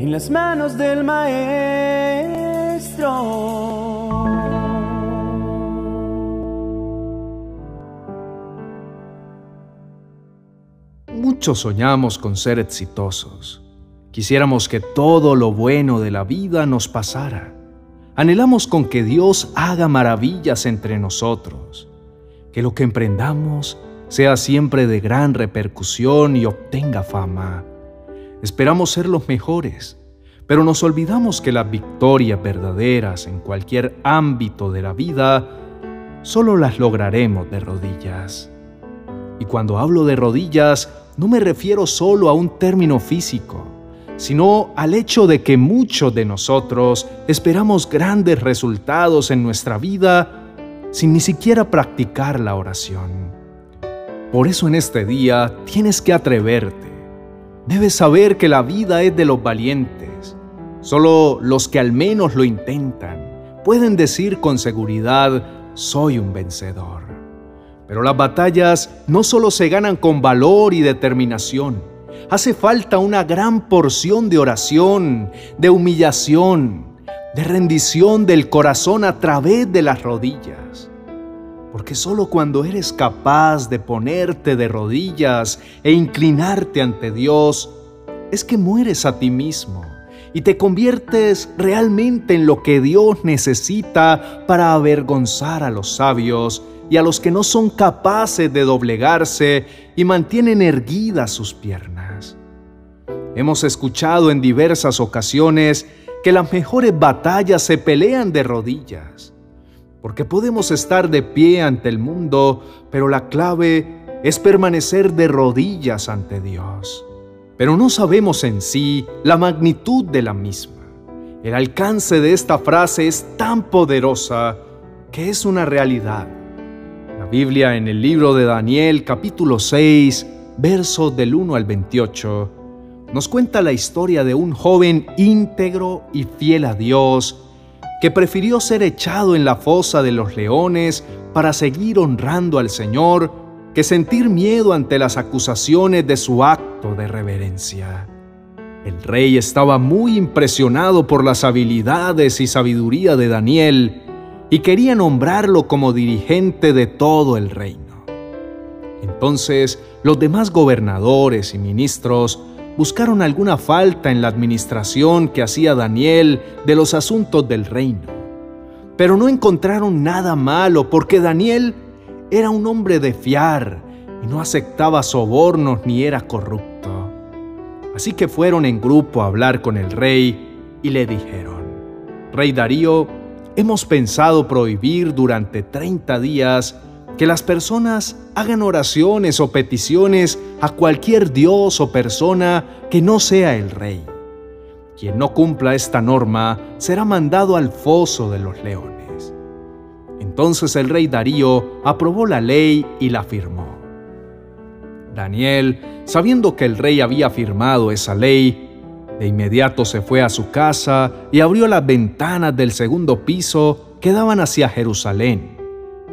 en las manos del Maestro. Muchos soñamos con ser exitosos. Quisiéramos que todo lo bueno de la vida nos pasara. Anhelamos con que Dios haga maravillas entre nosotros, que lo que emprendamos sea siempre de gran repercusión y obtenga fama. Esperamos ser los mejores, pero nos olvidamos que las victorias verdaderas en cualquier ámbito de la vida solo las lograremos de rodillas. Y cuando hablo de rodillas, no me refiero solo a un término físico, sino al hecho de que muchos de nosotros esperamos grandes resultados en nuestra vida sin ni siquiera practicar la oración. Por eso en este día tienes que atreverte. Debes saber que la vida es de los valientes. Solo los que al menos lo intentan pueden decir con seguridad, soy un vencedor. Pero las batallas no solo se ganan con valor y determinación. Hace falta una gran porción de oración, de humillación, de rendición del corazón a través de las rodillas. Porque solo cuando eres capaz de ponerte de rodillas e inclinarte ante Dios, es que mueres a ti mismo y te conviertes realmente en lo que Dios necesita para avergonzar a los sabios y a los que no son capaces de doblegarse y mantienen erguidas sus piernas. Hemos escuchado en diversas ocasiones que las mejores batallas se pelean de rodillas, porque podemos estar de pie ante el mundo, pero la clave es permanecer de rodillas ante Dios. Pero no sabemos en sí la magnitud de la misma. El alcance de esta frase es tan poderosa que es una realidad Biblia en el libro de Daniel capítulo 6, versos del 1 al 28, nos cuenta la historia de un joven íntegro y fiel a Dios que prefirió ser echado en la fosa de los leones para seguir honrando al Señor que sentir miedo ante las acusaciones de su acto de reverencia. El rey estaba muy impresionado por las habilidades y sabiduría de Daniel, y quería nombrarlo como dirigente de todo el reino. Entonces los demás gobernadores y ministros buscaron alguna falta en la administración que hacía Daniel de los asuntos del reino, pero no encontraron nada malo porque Daniel era un hombre de fiar y no aceptaba sobornos ni era corrupto. Así que fueron en grupo a hablar con el rey y le dijeron, Rey Darío, hemos pensado prohibir durante 30 días que las personas hagan oraciones o peticiones a cualquier dios o persona que no sea el rey. Quien no cumpla esta norma será mandado al foso de los leones. Entonces el rey Darío aprobó la ley y la firmó. Daniel, sabiendo que el rey había firmado esa ley, de inmediato se fue a su casa y abrió las ventanas del segundo piso que daban hacia Jerusalén,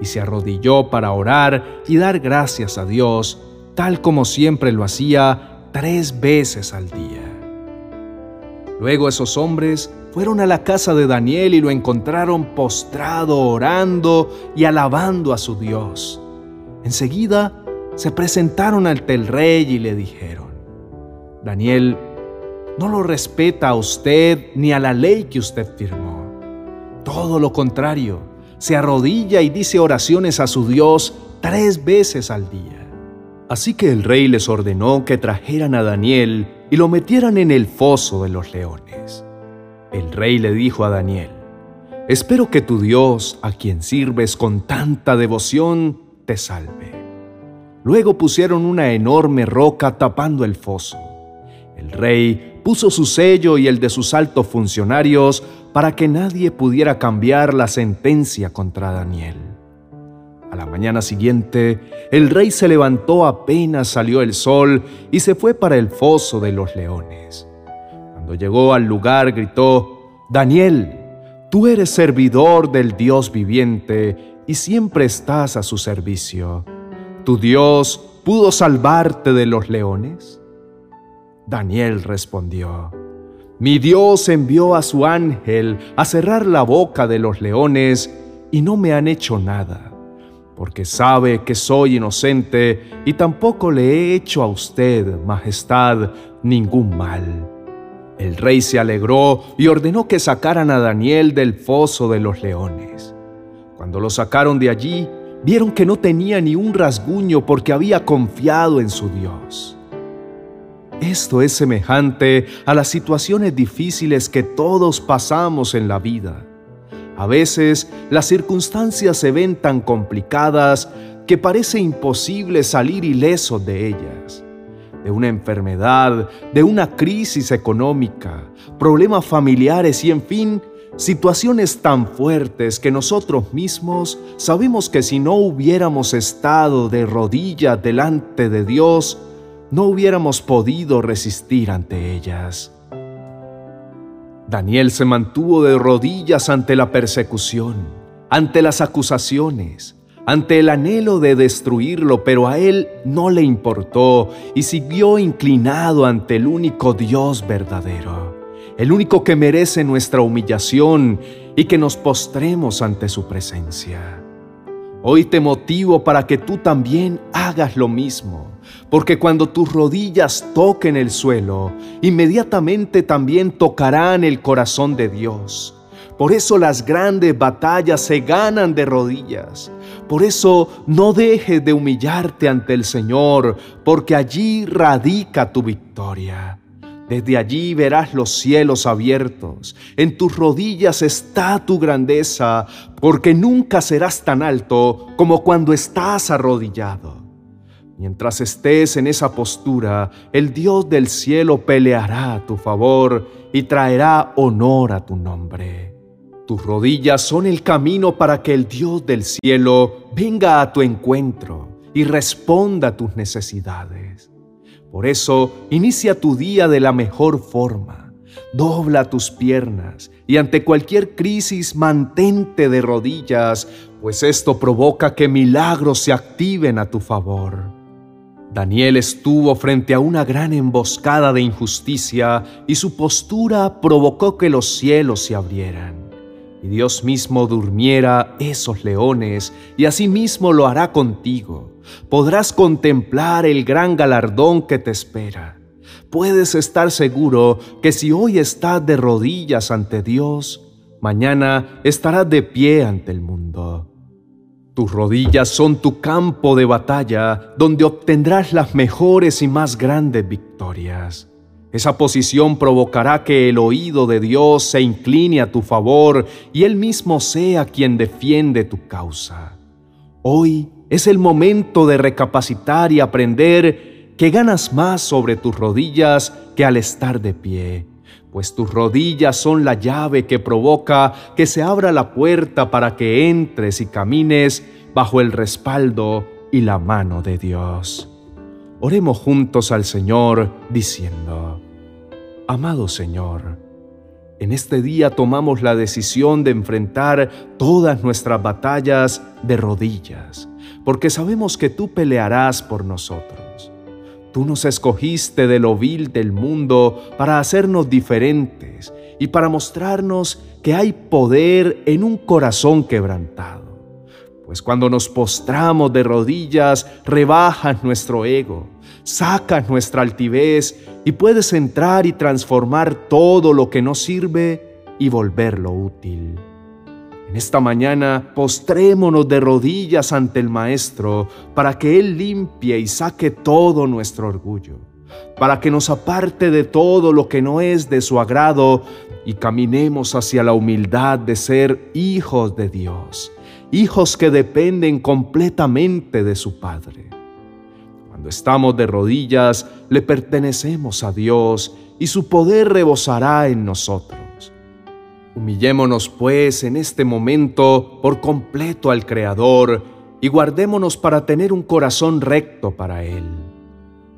y se arrodilló para orar y dar gracias a Dios, tal como siempre lo hacía tres veces al día. Luego esos hombres fueron a la casa de Daniel y lo encontraron postrado, orando y alabando a su Dios. Enseguida se presentaron ante el rey y le dijeron, Daniel, no lo respeta a usted ni a la ley que usted firmó. Todo lo contrario, se arrodilla y dice oraciones a su Dios tres veces al día. Así que el rey les ordenó que trajeran a Daniel y lo metieran en el foso de los leones. El rey le dijo a Daniel, Espero que tu Dios, a quien sirves con tanta devoción, te salve. Luego pusieron una enorme roca tapando el foso. El rey puso su sello y el de sus altos funcionarios para que nadie pudiera cambiar la sentencia contra Daniel. A la mañana siguiente, el rey se levantó apenas salió el sol y se fue para el foso de los leones. Cuando llegó al lugar gritó, Daniel, tú eres servidor del Dios viviente y siempre estás a su servicio. ¿Tu Dios pudo salvarte de los leones? Daniel respondió, Mi Dios envió a su ángel a cerrar la boca de los leones y no me han hecho nada, porque sabe que soy inocente y tampoco le he hecho a usted, Majestad, ningún mal. El rey se alegró y ordenó que sacaran a Daniel del foso de los leones. Cuando lo sacaron de allí, vieron que no tenía ni un rasguño porque había confiado en su Dios. Esto es semejante a las situaciones difíciles que todos pasamos en la vida. A veces las circunstancias se ven tan complicadas que parece imposible salir ileso de ellas de una enfermedad, de una crisis económica, problemas familiares y en fin, situaciones tan fuertes que nosotros mismos sabemos que si no hubiéramos estado de rodillas delante de Dios, no hubiéramos podido resistir ante ellas. Daniel se mantuvo de rodillas ante la persecución, ante las acusaciones, ante el anhelo de destruirlo, pero a él no le importó y siguió inclinado ante el único Dios verdadero, el único que merece nuestra humillación y que nos postremos ante su presencia. Hoy te motivo para que tú también hagas lo mismo, porque cuando tus rodillas toquen el suelo, inmediatamente también tocarán el corazón de Dios por eso las grandes batallas se ganan de rodillas. Por eso no dejes de humillarte ante el Señor, porque allí radica tu victoria. Desde allí verás los cielos abiertos. En tus rodillas está tu grandeza, porque nunca serás tan alto como cuando estás arrodillado. Mientras estés en esa postura, el Dios del cielo peleará a tu favor y traerá honor a tu nombre. Tus rodillas son el camino para que el Dios del cielo venga a tu encuentro y responda a tus necesidades. Por eso, inicia tu día de la mejor forma. Dobla tus piernas y ante cualquier crisis mantente de rodillas, pues esto provoca que milagros se activen a tu favor. Daniel estuvo frente a una gran emboscada de injusticia y su postura provocó que los cielos se abrieran y Dios mismo durmiera esos leones, y asimismo lo hará contigo. Podrás contemplar el gran galardón que te espera. Puedes estar seguro que si hoy estás de rodillas ante Dios, mañana estarás de pie ante el mundo. Tus rodillas son tu campo de batalla donde obtendrás las mejores y más grandes victorias. Esa posición provocará que el oído de Dios se incline a tu favor y Él mismo sea quien defiende tu causa. Hoy es el momento de recapacitar y aprender que ganas más sobre tus rodillas que al estar de pie, pues tus rodillas son la llave que provoca que se abra la puerta para que entres y camines bajo el respaldo y la mano de Dios. Oremos juntos al Señor diciendo, Amado Señor, en este día tomamos la decisión de enfrentar todas nuestras batallas de rodillas, porque sabemos que tú pelearás por nosotros. Tú nos escogiste de lo vil del mundo para hacernos diferentes y para mostrarnos que hay poder en un corazón quebrantado. Pues cuando nos postramos de rodillas, rebajas nuestro ego, sacas nuestra altivez y puedes entrar y transformar todo lo que no sirve y volverlo útil. En esta mañana postrémonos de rodillas ante el Maestro para que Él limpie y saque todo nuestro orgullo, para que nos aparte de todo lo que no es de su agrado y caminemos hacia la humildad de ser hijos de Dios, hijos que dependen completamente de su Padre. Cuando estamos de rodillas, le pertenecemos a Dios y su poder rebosará en nosotros. Humillémonos pues en este momento por completo al Creador y guardémonos para tener un corazón recto para Él.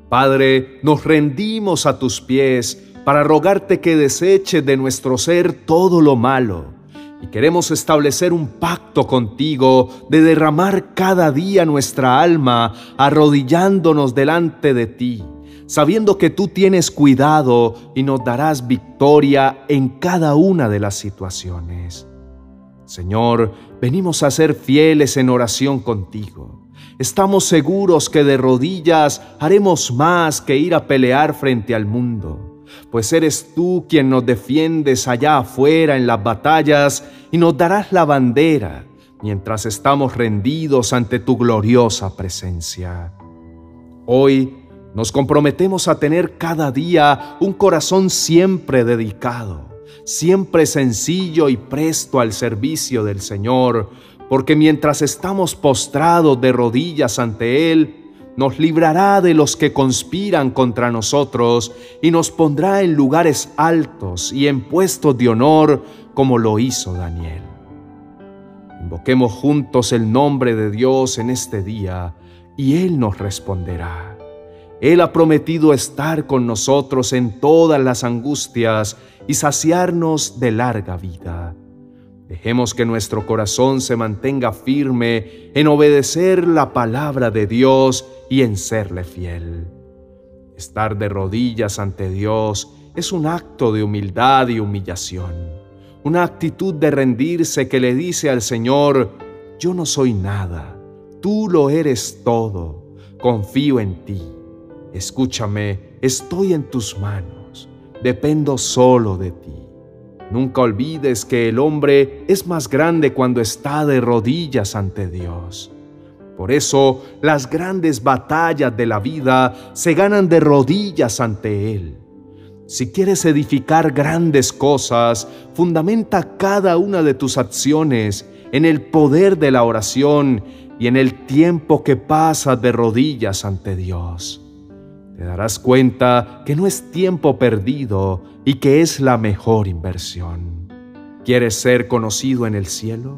Padre, nos rendimos a tus pies para rogarte que deseches de nuestro ser todo lo malo y queremos establecer un pacto contigo de derramar cada día nuestra alma arrodillándonos delante de ti, sabiendo que tú tienes cuidado y nos darás victoria en cada una de las situaciones. Señor, venimos a ser fieles en oración contigo. Estamos seguros que de rodillas haremos más que ir a pelear frente al mundo, pues eres tú quien nos defiendes allá afuera en las batallas y nos darás la bandera mientras estamos rendidos ante tu gloriosa presencia. Hoy nos comprometemos a tener cada día un corazón siempre dedicado siempre sencillo y presto al servicio del Señor, porque mientras estamos postrados de rodillas ante Él, nos librará de los que conspiran contra nosotros y nos pondrá en lugares altos y en puestos de honor como lo hizo Daniel. Invoquemos juntos el nombre de Dios en este día y Él nos responderá. Él ha prometido estar con nosotros en todas las angustias y saciarnos de larga vida. Dejemos que nuestro corazón se mantenga firme en obedecer la palabra de Dios y en serle fiel. Estar de rodillas ante Dios es un acto de humildad y humillación, una actitud de rendirse que le dice al Señor, yo no soy nada, tú lo eres todo, confío en ti. Escúchame, estoy en tus manos, dependo solo de ti. Nunca olvides que el hombre es más grande cuando está de rodillas ante Dios. Por eso las grandes batallas de la vida se ganan de rodillas ante Él. Si quieres edificar grandes cosas, fundamenta cada una de tus acciones en el poder de la oración y en el tiempo que pasas de rodillas ante Dios te darás cuenta que no es tiempo perdido y que es la mejor inversión. ¿Quieres ser conocido en el cielo?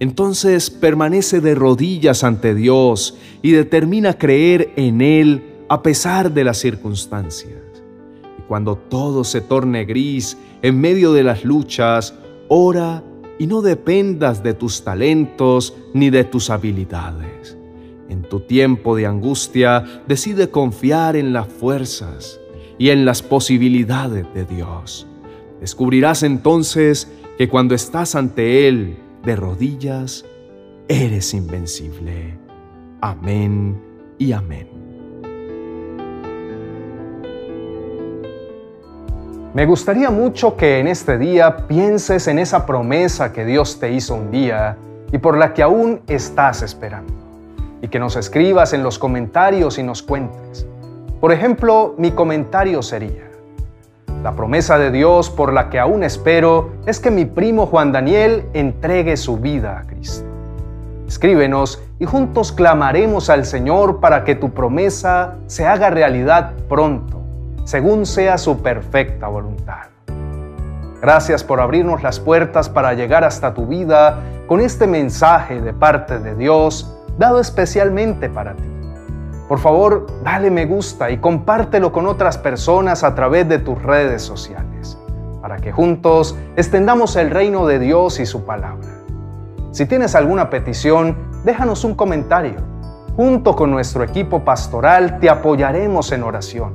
Entonces permanece de rodillas ante Dios y determina creer en Él a pesar de las circunstancias. Y cuando todo se torne gris en medio de las luchas, ora y no dependas de tus talentos ni de tus habilidades en tu tiempo de angustia, decide confiar en las fuerzas y en las posibilidades de Dios. Descubrirás entonces que cuando estás ante Él de rodillas, eres invencible. Amén y amén. Me gustaría mucho que en este día pienses en esa promesa que Dios te hizo un día y por la que aún estás esperando y que nos escribas en los comentarios y nos cuentes. Por ejemplo, mi comentario sería, la promesa de Dios por la que aún espero es que mi primo Juan Daniel entregue su vida a Cristo. Escríbenos y juntos clamaremos al Señor para que tu promesa se haga realidad pronto, según sea su perfecta voluntad. Gracias por abrirnos las puertas para llegar hasta tu vida con este mensaje de parte de Dios dado especialmente para ti. Por favor, dale me gusta y compártelo con otras personas a través de tus redes sociales, para que juntos extendamos el reino de Dios y su palabra. Si tienes alguna petición, déjanos un comentario. Junto con nuestro equipo pastoral te apoyaremos en oración,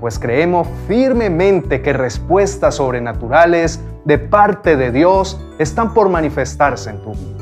pues creemos firmemente que respuestas sobrenaturales de parte de Dios están por manifestarse en tu vida.